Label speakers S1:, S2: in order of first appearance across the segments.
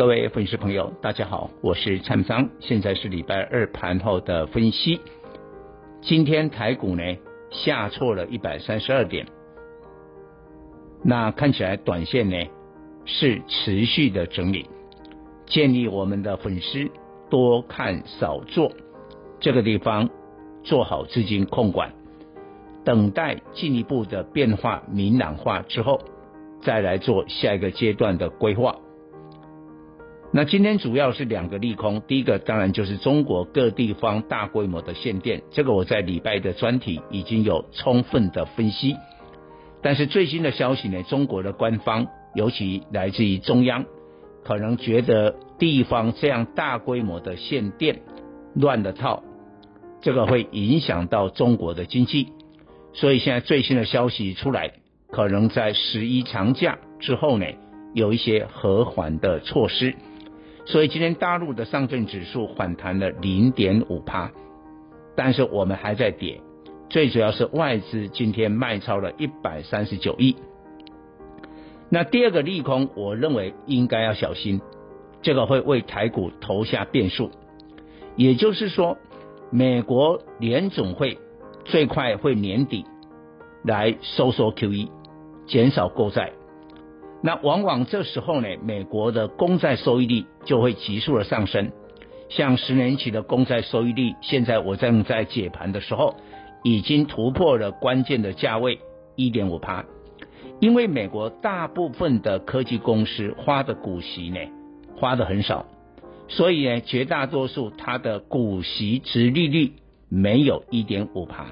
S1: 各位粉丝朋友，大家好，我是蔡明，现在是礼拜二盘后的分析。今天台股呢下挫了一百三十二点，那看起来短线呢是持续的整理，建议我们的粉丝多看少做，这个地方做好资金控管，等待进一步的变化明朗化之后，再来做下一个阶段的规划。那今天主要是两个利空，第一个当然就是中国各地方大规模的限电，这个我在礼拜的专题已经有充分的分析。但是最新的消息呢，中国的官方，尤其来自于中央，可能觉得地方这样大规模的限电乱了套，这个会影响到中国的经济，所以现在最新的消息出来，可能在十一长假之后呢，有一些和缓的措施。所以今天大陆的上证指数反弹了零点五趴，但是我们还在跌，最主要是外资今天卖超了一百三十九亿。那第二个利空，我认为应该要小心，这个会为台股投下变数。也就是说，美国联总会最快会年底来收缩 QE，减少购债。那往往这时候呢，美国的公债收益率就会急速的上升，像十年期的公债收益率，现在我正在解盘的时候，已经突破了关键的价位一点五趴，因为美国大部分的科技公司花的股息呢，花的很少，所以呢，绝大多数它的股息殖利率没有一点五趴，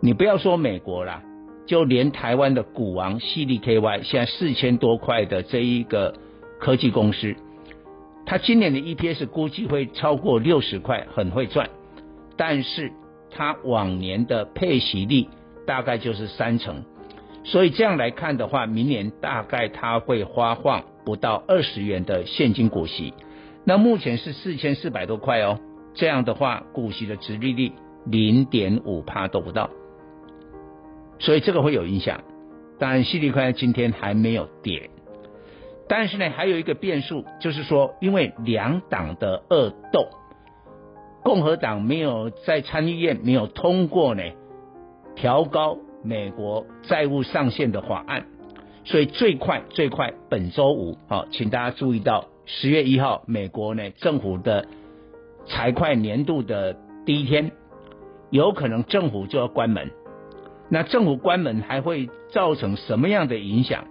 S1: 你不要说美国啦。就连台湾的股王矽力 KY 现在四千多块的这一个科技公司，它今年的 EPS 估计会超过六十块，很会赚。但是它往年的配息率大概就是三成，所以这样来看的话，明年大概它会发放不到二十元的现金股息。那目前是四千四百多块哦，这样的话股息的殖利率零点五趴都不到。所以这个会有影响，当然，矽力快今天还没有跌，但是呢，还有一个变数，就是说，因为两党的恶斗，共和党没有在参议院没有通过呢调高美国债务上限的法案，所以最快最快本周五，好，请大家注意到十月一号，美国呢政府的财会年度的第一天，有可能政府就要关门。那政府关门还会造成什么样的影响？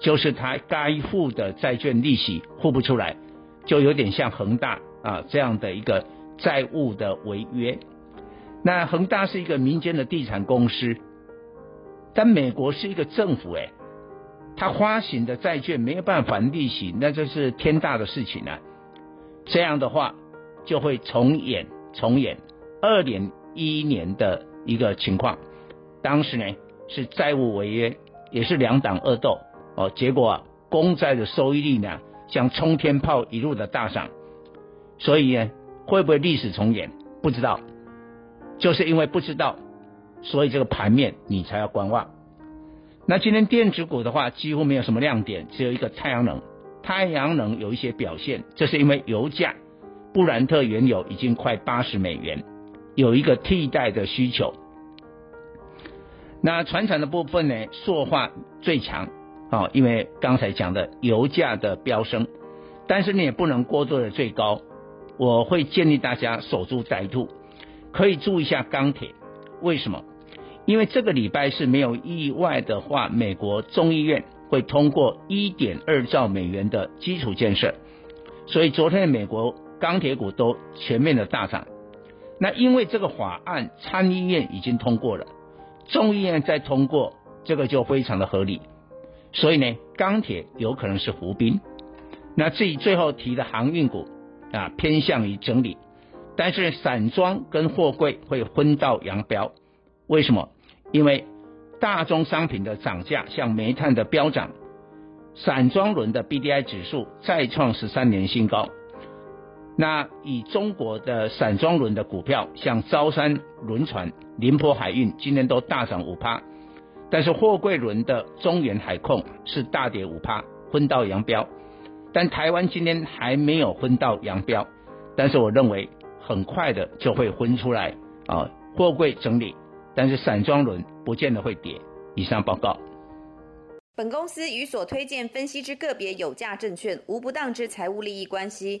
S1: 就是他该付的债券利息付不出来，就有点像恒大啊这样的一个债务的违约。那恒大是一个民间的地产公司，但美国是一个政府诶，他发行的债券没有办法还利息，那这是天大的事情啊！这样的话就会重演重演二零一一年的一个情况。当时呢是债务违约，也是两党恶斗哦，结果啊公债的收益率呢像冲天炮一路的大涨，所以呢会不会历史重演？不知道，就是因为不知道，所以这个盘面你才要观望。那今天电子股的话几乎没有什么亮点，只有一个太阳能，太阳能有一些表现，这是因为油价布兰特原油已经快八十美元，有一个替代的需求。那传产的部分呢，塑化最强，啊，因为刚才讲的油价的飙升，但是你也不能过度的最高，我会建议大家守株待兔，可以注意一下钢铁，为什么？因为这个礼拜是没有意外的话，美国众议院会通过一点二兆美元的基础建设，所以昨天的美国钢铁股都全面的大涨，那因为这个法案参议院已经通过了。众议院再通过，这个就非常的合理，所以呢，钢铁有可能是伏兵。那至于最后提的航运股啊，偏向于整理，但是散装跟货柜会分道扬镳，为什么？因为大宗商品的涨价，像煤炭的飙涨，散装轮的 BDI 指数再创十三年新高。那以中国的散装轮的股票，像招商轮船、宁波海运，今天都大涨五趴，但是货柜轮的中远海控是大跌五趴，分道扬镳。但台湾今天还没有分道扬镳，但是我认为。很快的就会分出来啊，货柜整理，但是散装轮不见得会跌。以上报告。
S2: 本公司与所推荐分析之个别有价证券无不当之财务利益关系。